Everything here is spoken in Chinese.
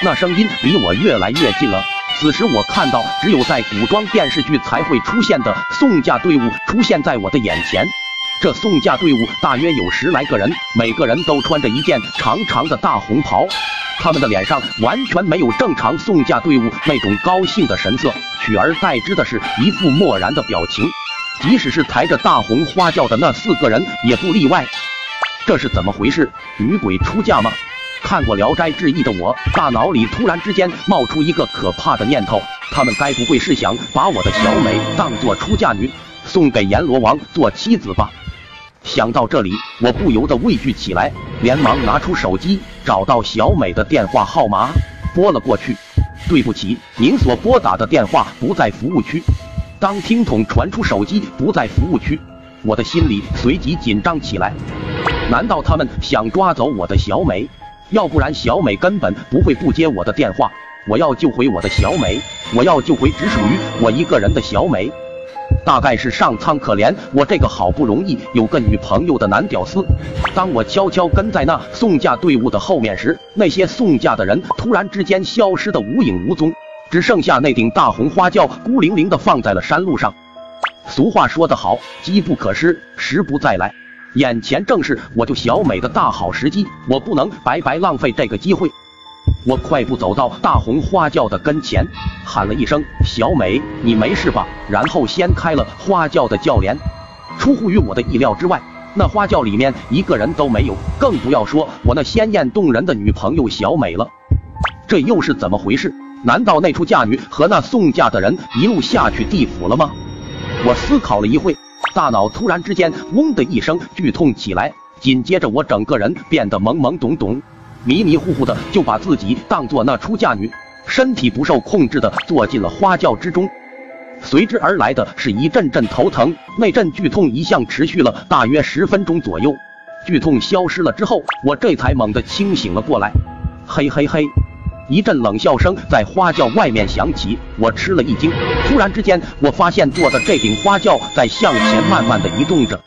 那声音离我越来越近了。此时我看到只有在古装电视剧才会出现的送嫁队伍出现在我的眼前。这送嫁队伍大约有十来个人，每个人都穿着一件长长的大红袍，他们的脸上完全没有正常送嫁队伍那种高兴的神色，取而代之的是一副漠然的表情。即使是抬着大红花轿的那四个人也不例外。这是怎么回事？女鬼出嫁吗？看过《聊斋志异》的我，大脑里突然之间冒出一个可怕的念头：他们该不会是想把我的小美当做出嫁女，送给阎罗王做妻子吧？想到这里，我不由得畏惧起来，连忙拿出手机，找到小美的电话号码，拨了过去。对不起，您所拨打的电话不在服务区。当听筒传出“手机不在服务区”，我的心里随即紧张起来。难道他们想抓走我的小美？要不然小美根本不会不接我的电话。我要救回我的小美，我要救回只属于我一个人的小美。大概是上苍可怜我这个好不容易有个女朋友的男屌丝。当我悄悄跟在那送嫁队伍的后面时，那些送嫁的人突然之间消失的无影无踪，只剩下那顶大红花轿孤零零的放在了山路上。俗话说得好，机不可失，时不再来。眼前正是我救小美的大好时机，我不能白白浪费这个机会。我快步走到大红花轿的跟前，喊了一声：“小美，你没事吧？”然后掀开了花轿的轿帘。出乎于我的意料之外，那花轿里面一个人都没有，更不要说我那鲜艳动人的女朋友小美了。这又是怎么回事？难道那出嫁女和那送嫁的人一路下去地府了吗？我思考了一会。大脑突然之间嗡的一声剧痛起来，紧接着我整个人变得懵懵懂懂、迷迷糊糊的，就把自己当做那出嫁女，身体不受控制的坐进了花轿之中。随之而来的是一阵阵头疼，那阵剧痛一向持续了大约十分钟左右。剧痛消失了之后，我这才猛地清醒了过来。嘿嘿嘿。一阵冷笑声在花轿外面响起，我吃了一惊。突然之间，我发现坐的这顶花轿在向前慢慢的移动着。